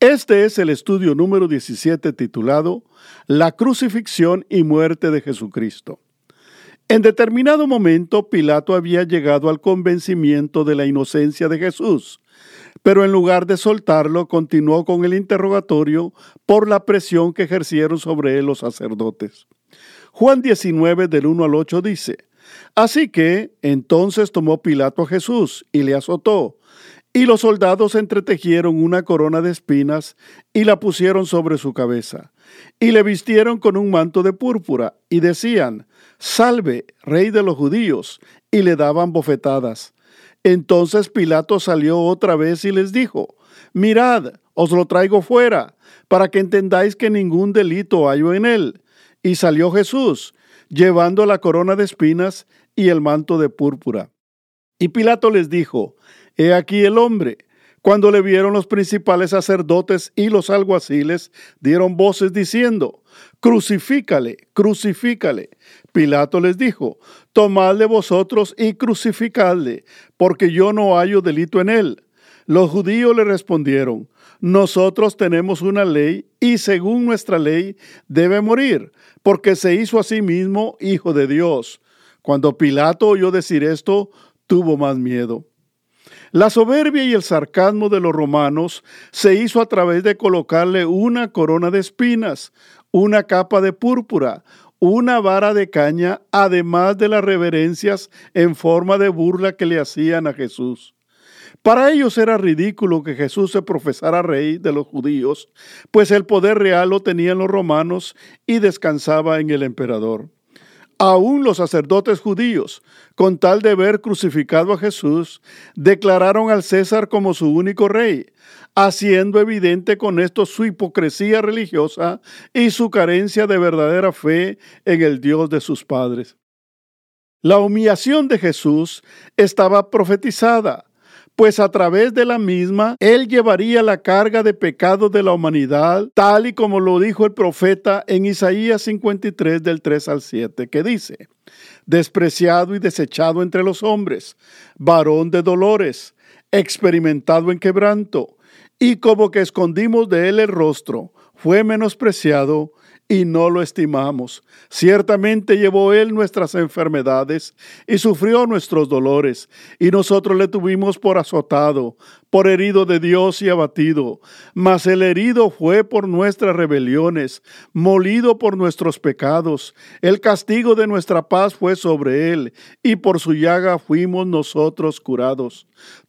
Este es el estudio número 17 titulado La crucifixión y muerte de Jesucristo. En determinado momento Pilato había llegado al convencimiento de la inocencia de Jesús, pero en lugar de soltarlo continuó con el interrogatorio por la presión que ejercieron sobre él los sacerdotes. Juan 19 del 1 al 8 dice, Así que entonces tomó Pilato a Jesús y le azotó y los soldados entretejieron una corona de espinas y la pusieron sobre su cabeza, y le vistieron con un manto de púrpura, y decían, Salve, rey de los judíos, y le daban bofetadas. Entonces Pilato salió otra vez y les dijo, Mirad, os lo traigo fuera, para que entendáis que ningún delito hallo en él. Y salió Jesús, llevando la corona de espinas y el manto de púrpura. Y Pilato les dijo, He aquí el hombre. Cuando le vieron los principales sacerdotes y los alguaciles, dieron voces diciendo, Crucifícale, crucifícale. Pilato les dijo, Tomadle vosotros y crucificadle, porque yo no hallo delito en él. Los judíos le respondieron, Nosotros tenemos una ley y según nuestra ley debe morir, porque se hizo a sí mismo hijo de Dios. Cuando Pilato oyó decir esto, tuvo más miedo la soberbia y el sarcasmo de los romanos se hizo a través de colocarle una corona de espinas, una capa de púrpura, una vara de caña, además de las reverencias en forma de burla que le hacían a Jesús. Para ellos era ridículo que Jesús se profesara rey de los judíos, pues el poder real lo tenían los romanos y descansaba en el emperador. Aún los sacerdotes judíos, con tal de ver crucificado a Jesús, declararon al César como su único rey, haciendo evidente con esto su hipocresía religiosa y su carencia de verdadera fe en el Dios de sus padres. La humillación de Jesús estaba profetizada pues a través de la misma Él llevaría la carga de pecado de la humanidad, tal y como lo dijo el profeta en Isaías 53 del 3 al 7, que dice, despreciado y desechado entre los hombres, varón de dolores, experimentado en quebranto, y como que escondimos de él el rostro, fue menospreciado y no lo estimamos. Ciertamente llevó Él nuestras enfermedades y sufrió nuestros dolores, y nosotros le tuvimos por azotado, por herido de Dios y abatido. Mas el herido fue por nuestras rebeliones, molido por nuestros pecados. El castigo de nuestra paz fue sobre Él, y por su llaga fuimos nosotros curados.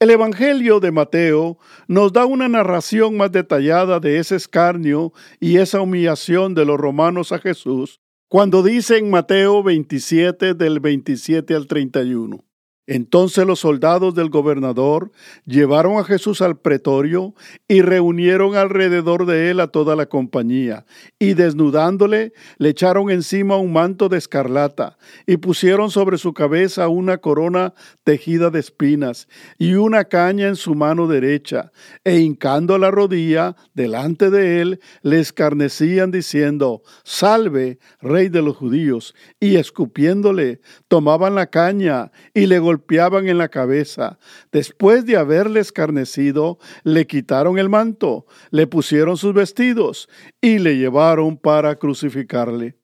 El Evangelio de Mateo nos da una narración más detallada de ese escarnio y esa humillación de los romanos a Jesús cuando dice en Mateo 27 del 27 al 31. Entonces los soldados del gobernador llevaron a Jesús al pretorio y reunieron alrededor de él a toda la compañía, y desnudándole le echaron encima un manto de escarlata, y pusieron sobre su cabeza una corona tejida de espinas, y una caña en su mano derecha, e hincando la rodilla delante de él, le escarnecían diciendo, Salve, rey de los judíos, y escupiéndole, tomaban la caña y le golpeaban en la cabeza. Después de haberle escarnecido, le quitaron el manto, le pusieron sus vestidos y le llevaron para crucificarle.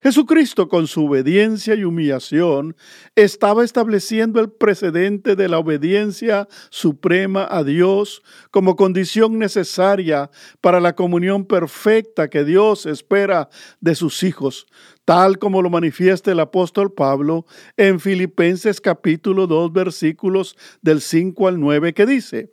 Jesucristo, con su obediencia y humillación, estaba estableciendo el precedente de la obediencia suprema a Dios como condición necesaria para la comunión perfecta que Dios espera de sus hijos, tal como lo manifiesta el apóstol Pablo en Filipenses capítulo 2 versículos del 5 al 9 que dice,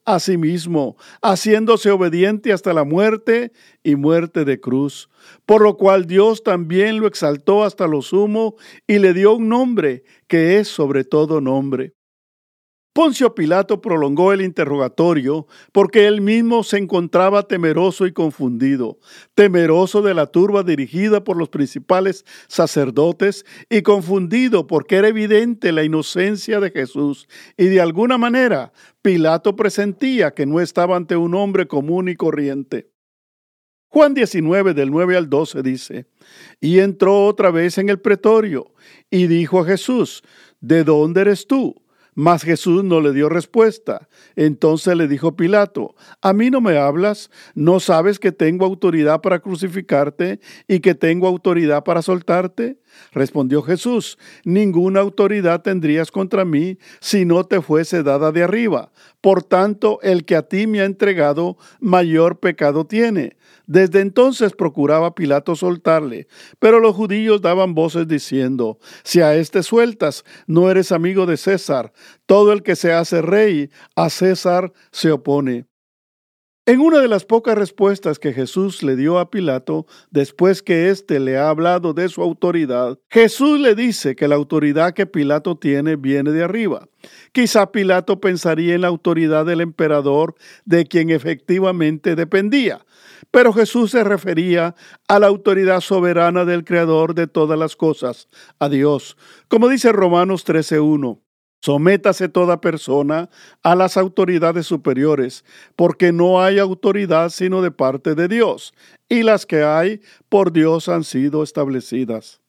a sí mismo, haciéndose obediente hasta la muerte y muerte de cruz por lo cual Dios también lo exaltó hasta lo sumo y le dio un nombre que es sobre todo nombre. Poncio Pilato prolongó el interrogatorio porque él mismo se encontraba temeroso y confundido, temeroso de la turba dirigida por los principales sacerdotes y confundido porque era evidente la inocencia de Jesús y de alguna manera Pilato presentía que no estaba ante un hombre común y corriente. Juan 19 del 9 al 12 dice, y entró otra vez en el pretorio y dijo a Jesús, ¿de dónde eres tú? Mas Jesús no le dio respuesta. Entonces le dijo Pilato, ¿a mí no me hablas? ¿No sabes que tengo autoridad para crucificarte y que tengo autoridad para soltarte? Respondió Jesús, ninguna autoridad tendrías contra mí si no te fuese dada de arriba. Por tanto, el que a ti me ha entregado, mayor pecado tiene. Desde entonces procuraba Pilato soltarle, pero los judíos daban voces diciendo, si a éste sueltas, no eres amigo de César, todo el que se hace rey, a César se opone. En una de las pocas respuestas que Jesús le dio a Pilato, después que éste le ha hablado de su autoridad, Jesús le dice que la autoridad que Pilato tiene viene de arriba. Quizá Pilato pensaría en la autoridad del emperador de quien efectivamente dependía, pero Jesús se refería a la autoridad soberana del Creador de todas las cosas, a Dios. Como dice Romanos 13.1, sométase toda persona a las autoridades superiores, porque no hay autoridad sino de parte de Dios, y las que hay por Dios han sido establecidas.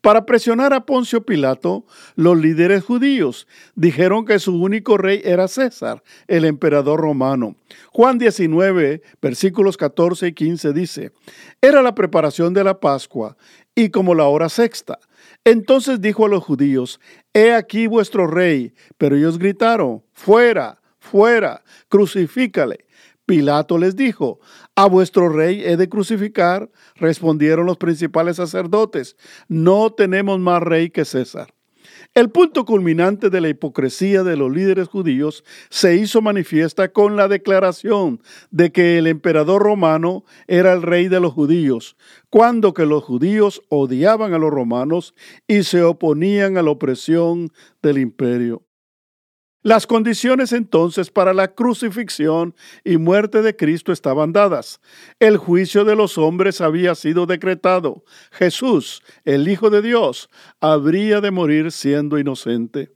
Para presionar a Poncio Pilato, los líderes judíos dijeron que su único rey era César, el emperador romano. Juan 19, versículos 14 y 15 dice, era la preparación de la Pascua y como la hora sexta. Entonces dijo a los judíos, He aquí vuestro rey. Pero ellos gritaron, Fuera, fuera, crucifícale. Pilato les dijo, ¿A vuestro rey he de crucificar? Respondieron los principales sacerdotes, no tenemos más rey que César. El punto culminante de la hipocresía de los líderes judíos se hizo manifiesta con la declaración de que el emperador romano era el rey de los judíos, cuando que los judíos odiaban a los romanos y se oponían a la opresión del imperio. Las condiciones entonces para la crucifixión y muerte de Cristo estaban dadas. El juicio de los hombres había sido decretado. Jesús, el Hijo de Dios, habría de morir siendo inocente.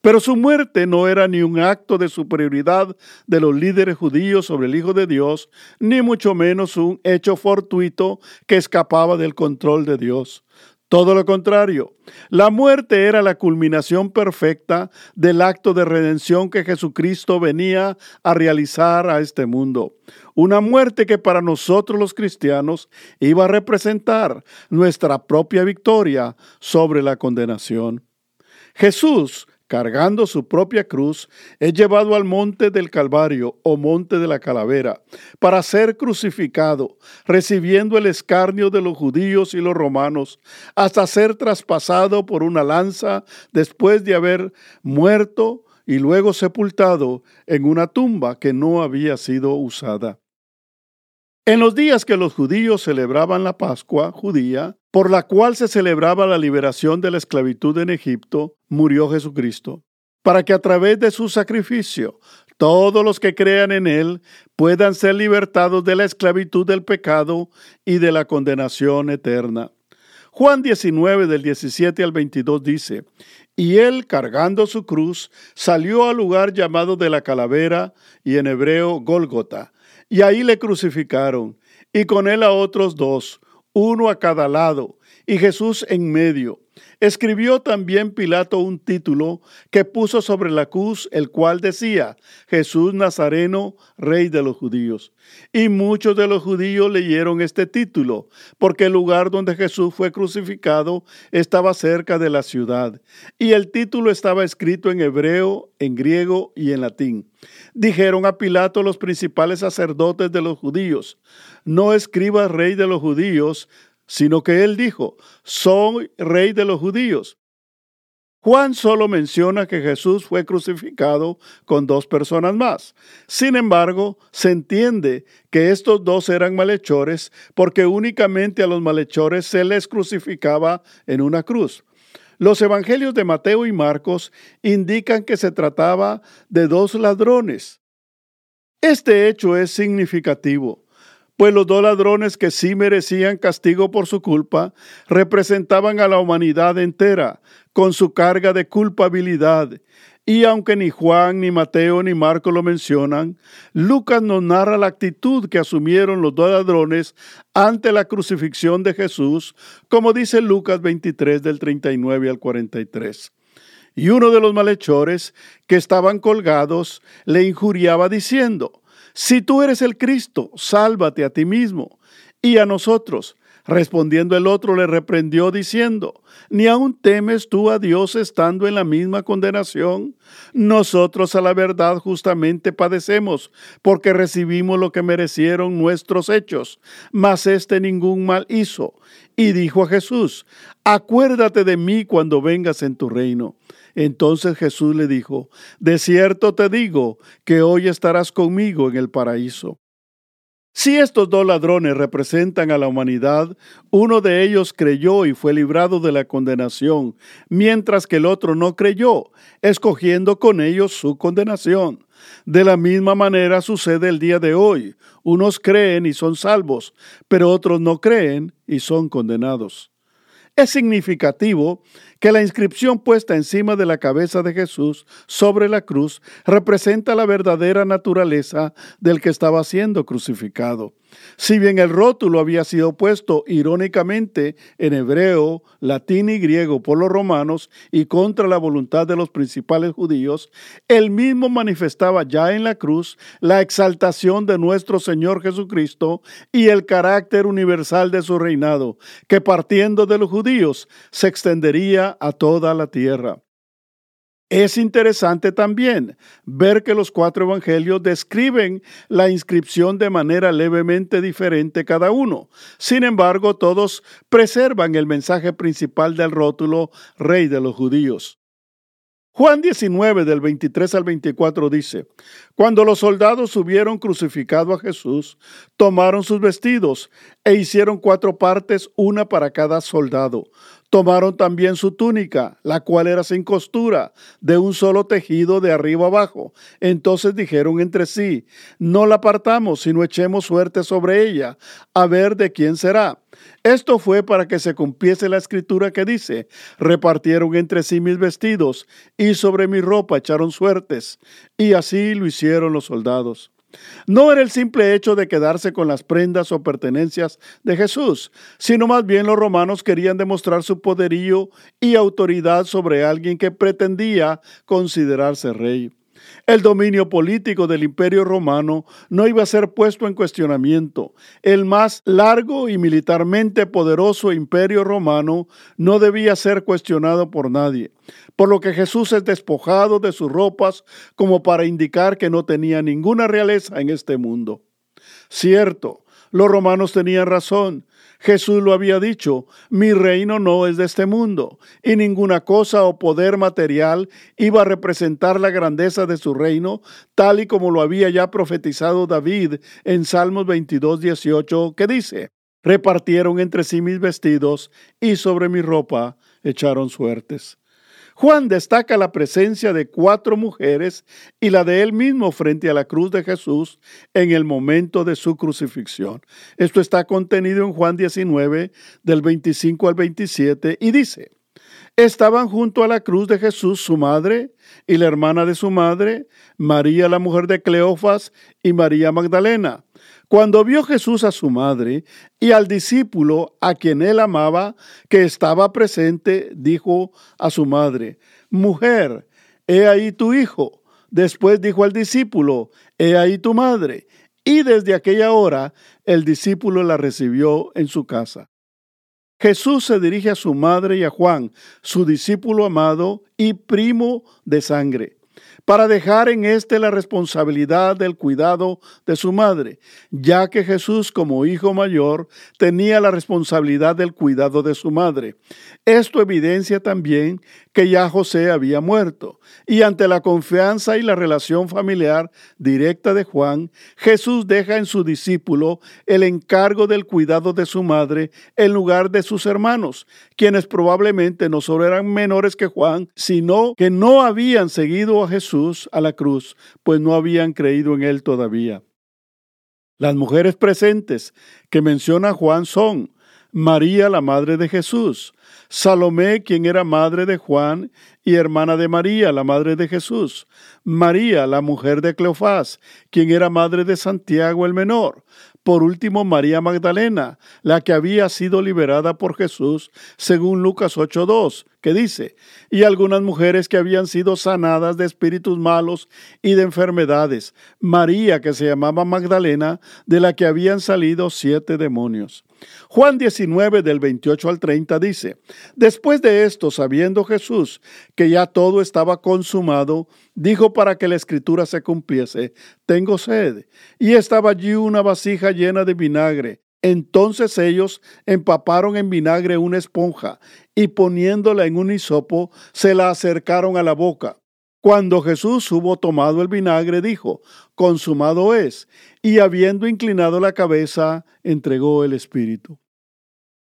Pero su muerte no era ni un acto de superioridad de los líderes judíos sobre el Hijo de Dios, ni mucho menos un hecho fortuito que escapaba del control de Dios. Todo lo contrario, la muerte era la culminación perfecta del acto de redención que Jesucristo venía a realizar a este mundo. Una muerte que para nosotros los cristianos iba a representar nuestra propia victoria sobre la condenación. Jesús cargando su propia cruz, es llevado al monte del Calvario o monte de la calavera para ser crucificado, recibiendo el escarnio de los judíos y los romanos, hasta ser traspasado por una lanza después de haber muerto y luego sepultado en una tumba que no había sido usada. En los días que los judíos celebraban la Pascua judía, por la cual se celebraba la liberación de la esclavitud en Egipto, murió Jesucristo, para que a través de su sacrificio todos los que crean en Él puedan ser libertados de la esclavitud del pecado y de la condenación eterna. Juan 19 del 17 al 22 dice, y él, cargando su cruz, salió al lugar llamado de la calavera y en hebreo Gólgota, y ahí le crucificaron, y con él a otros dos, uno a cada lado, y Jesús en medio. Escribió también Pilato un título que puso sobre la cruz, el cual decía, Jesús Nazareno, Rey de los judíos. Y muchos de los judíos leyeron este título, porque el lugar donde Jesús fue crucificado estaba cerca de la ciudad, y el título estaba escrito en hebreo, en griego y en latín. Dijeron a Pilato los principales sacerdotes de los judíos, no escriba rey de los judíos, sino que él dijo, soy rey de los judíos. Juan solo menciona que Jesús fue crucificado con dos personas más. Sin embargo, se entiende que estos dos eran malhechores porque únicamente a los malhechores se les crucificaba en una cruz. Los evangelios de Mateo y Marcos indican que se trataba de dos ladrones. Este hecho es significativo pues los dos ladrones que sí merecían castigo por su culpa representaban a la humanidad entera con su carga de culpabilidad. Y aunque ni Juan, ni Mateo, ni Marco lo mencionan, Lucas nos narra la actitud que asumieron los dos ladrones ante la crucifixión de Jesús, como dice Lucas 23 del 39 al 43. Y uno de los malhechores que estaban colgados le injuriaba diciendo, si tú eres el Cristo, sálvate a ti mismo y a nosotros. Respondiendo el otro le reprendió diciendo, ¿ni aún temes tú a Dios estando en la misma condenación? Nosotros a la verdad justamente padecemos, porque recibimos lo que merecieron nuestros hechos, mas éste ningún mal hizo. Y dijo a Jesús, acuérdate de mí cuando vengas en tu reino. Entonces Jesús le dijo, De cierto te digo que hoy estarás conmigo en el paraíso. Si estos dos ladrones representan a la humanidad, uno de ellos creyó y fue librado de la condenación, mientras que el otro no creyó, escogiendo con ellos su condenación. De la misma manera sucede el día de hoy. Unos creen y son salvos, pero otros no creen y son condenados. Es significativo que la inscripción puesta encima de la cabeza de Jesús sobre la cruz representa la verdadera naturaleza del que estaba siendo crucificado. Si bien el rótulo había sido puesto irónicamente en hebreo, latín y griego por los romanos y contra la voluntad de los principales judíos, él mismo manifestaba ya en la cruz la exaltación de nuestro Señor Jesucristo y el carácter universal de su reinado, que partiendo de los judíos se extendería a toda la tierra. Es interesante también ver que los cuatro evangelios describen la inscripción de manera levemente diferente cada uno. Sin embargo, todos preservan el mensaje principal del rótulo Rey de los Judíos. Juan 19 del 23 al 24 dice, Cuando los soldados hubieron crucificado a Jesús, tomaron sus vestidos e hicieron cuatro partes, una para cada soldado Tomaron también su túnica, la cual era sin costura, de un solo tejido de arriba abajo. Entonces dijeron entre sí, no la apartamos, sino echemos suerte sobre ella, a ver de quién será. Esto fue para que se cumpliese la escritura que dice, repartieron entre sí mis vestidos, y sobre mi ropa echaron suertes. Y así lo hicieron los soldados. No era el simple hecho de quedarse con las prendas o pertenencias de Jesús, sino más bien los romanos querían demostrar su poderío y autoridad sobre alguien que pretendía considerarse rey. El dominio político del imperio romano no iba a ser puesto en cuestionamiento. El más largo y militarmente poderoso imperio romano no debía ser cuestionado por nadie, por lo que Jesús es despojado de sus ropas como para indicar que no tenía ninguna realeza en este mundo. Cierto, los romanos tenían razón. Jesús lo había dicho, mi reino no es de este mundo, y ninguna cosa o poder material iba a representar la grandeza de su reino, tal y como lo había ya profetizado David en Salmos 22, 18, que dice, repartieron entre sí mis vestidos, y sobre mi ropa echaron suertes. Juan destaca la presencia de cuatro mujeres y la de él mismo frente a la cruz de Jesús en el momento de su crucifixión. Esto está contenido en Juan 19 del 25 al 27 y dice, Estaban junto a la cruz de Jesús su madre y la hermana de su madre, María la mujer de Cleofas y María Magdalena. Cuando vio Jesús a su madre y al discípulo a quien él amaba, que estaba presente, dijo a su madre, Mujer, he ahí tu hijo. Después dijo al discípulo, He ahí tu madre. Y desde aquella hora el discípulo la recibió en su casa. Jesús se dirige a su madre y a Juan, su discípulo amado y primo de sangre para dejar en éste la responsabilidad del cuidado de su madre, ya que Jesús como hijo mayor tenía la responsabilidad del cuidado de su madre. Esto evidencia también que ya José había muerto, y ante la confianza y la relación familiar directa de Juan, Jesús deja en su discípulo el encargo del cuidado de su madre en lugar de sus hermanos, quienes probablemente no solo eran menores que Juan, sino que no habían seguido a Jesús a la cruz, pues no habían creído en él todavía. Las mujeres presentes que menciona Juan son María, la madre de Jesús, Salomé, quien era madre de Juan y hermana de María, la madre de Jesús, María, la mujer de Cleofás, quien era madre de Santiago el menor, por último, María Magdalena, la que había sido liberada por Jesús, según Lucas 8.2, dice, y algunas mujeres que habían sido sanadas de espíritus malos y de enfermedades, María, que se llamaba Magdalena, de la que habían salido siete demonios. Juan 19 del 28 al 30 dice, Después de esto, sabiendo Jesús que ya todo estaba consumado, dijo para que la escritura se cumpliese, Tengo sed. Y estaba allí una vasija llena de vinagre. Entonces ellos empaparon en vinagre una esponja y poniéndola en un hisopo, se la acercaron a la boca. Cuando Jesús hubo tomado el vinagre, dijo, consumado es, y habiendo inclinado la cabeza, entregó el Espíritu.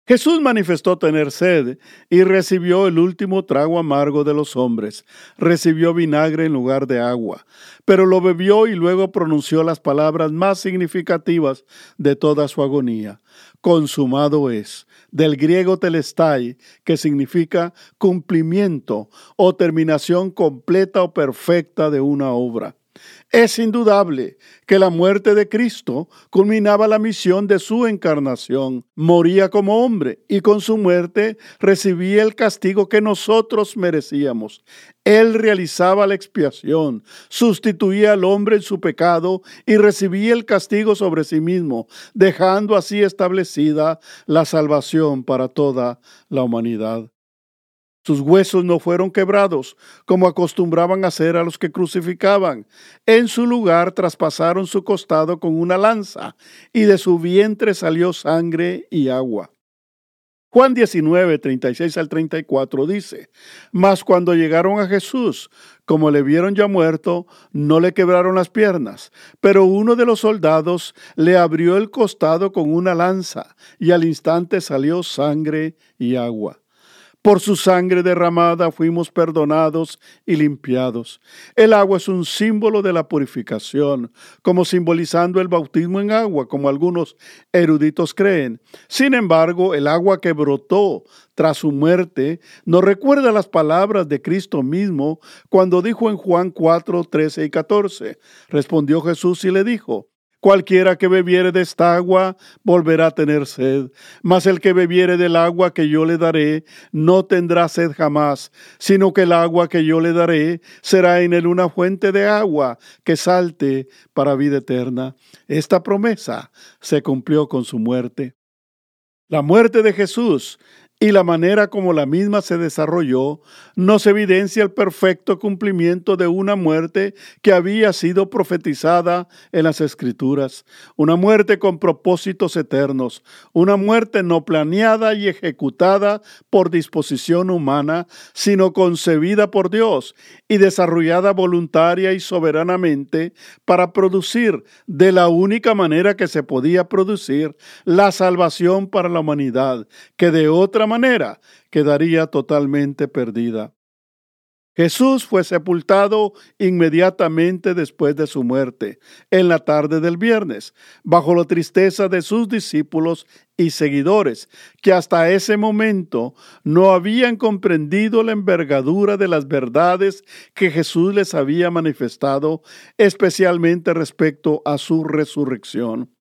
Jesús manifestó tener sed y recibió el último trago amargo de los hombres. Recibió vinagre en lugar de agua, pero lo bebió y luego pronunció las palabras más significativas de toda su agonía. Consumado es, del griego telestai, que significa cumplimiento o terminación completa o perfecta de una obra. Es indudable que la muerte de Cristo culminaba la misión de su encarnación. Moría como hombre y con su muerte recibía el castigo que nosotros merecíamos. Él realizaba la expiación, sustituía al hombre en su pecado y recibía el castigo sobre sí mismo, dejando así establecida la salvación para toda la humanidad. Sus huesos no fueron quebrados, como acostumbraban hacer a los que crucificaban. En su lugar traspasaron su costado con una lanza, y de su vientre salió sangre y agua. Juan 19, 36 al 34 dice, Mas cuando llegaron a Jesús, como le vieron ya muerto, no le quebraron las piernas, pero uno de los soldados le abrió el costado con una lanza, y al instante salió sangre y agua. Por su sangre derramada fuimos perdonados y limpiados. El agua es un símbolo de la purificación, como simbolizando el bautismo en agua, como algunos eruditos creen. Sin embargo, el agua que brotó tras su muerte nos recuerda las palabras de Cristo mismo cuando dijo en Juan 4, 13 y 14. Respondió Jesús y le dijo, Cualquiera que bebiere de esta agua volverá a tener sed, mas el que bebiere del agua que yo le daré no tendrá sed jamás, sino que el agua que yo le daré será en él una fuente de agua que salte para vida eterna. Esta promesa se cumplió con su muerte. La muerte de Jesús y la manera como la misma se desarrolló nos evidencia el perfecto cumplimiento de una muerte que había sido profetizada en las Escrituras, una muerte con propósitos eternos, una muerte no planeada y ejecutada por disposición humana, sino concebida por Dios y desarrollada voluntaria y soberanamente para producir de la única manera que se podía producir la salvación para la humanidad, que de otra manera quedaría totalmente perdida. Jesús fue sepultado inmediatamente después de su muerte, en la tarde del viernes, bajo la tristeza de sus discípulos y seguidores, que hasta ese momento no habían comprendido la envergadura de las verdades que Jesús les había manifestado, especialmente respecto a su resurrección.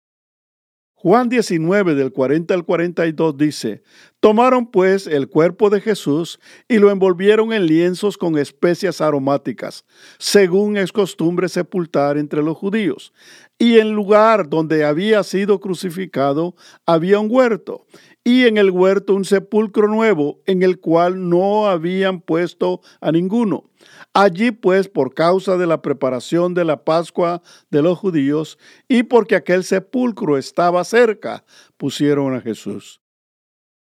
Juan 19 del 40 al 42 dice, Tomaron pues el cuerpo de Jesús y lo envolvieron en lienzos con especias aromáticas, según es costumbre sepultar entre los judíos. Y en lugar donde había sido crucificado había un huerto, y en el huerto un sepulcro nuevo en el cual no habían puesto a ninguno. Allí pues, por causa de la preparación de la Pascua de los judíos y porque aquel sepulcro estaba cerca, pusieron a Jesús.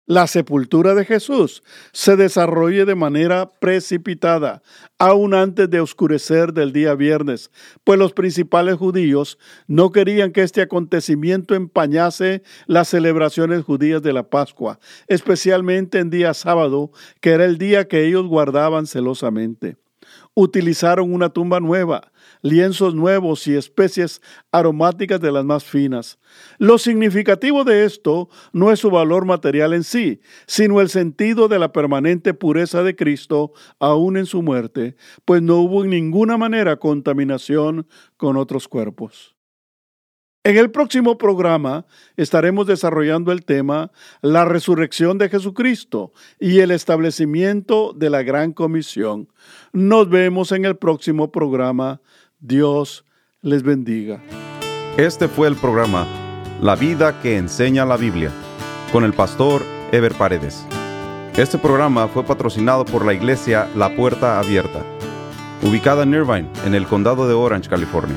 La sepultura de Jesús se desarrolla de manera precipitada, aún antes de oscurecer del día viernes, pues los principales judíos no querían que este acontecimiento empañase las celebraciones judías de la Pascua, especialmente en día sábado, que era el día que ellos guardaban celosamente utilizaron una tumba nueva, lienzos nuevos y especies aromáticas de las más finas. Lo significativo de esto no es su valor material en sí, sino el sentido de la permanente pureza de Cristo aún en su muerte, pues no hubo en ninguna manera contaminación con otros cuerpos. En el próximo programa estaremos desarrollando el tema La resurrección de Jesucristo y el establecimiento de la gran comisión. Nos vemos en el próximo programa. Dios les bendiga. Este fue el programa La vida que enseña la Biblia con el pastor Ever Paredes. Este programa fue patrocinado por la iglesia La Puerta Abierta, ubicada en Irvine, en el condado de Orange, California.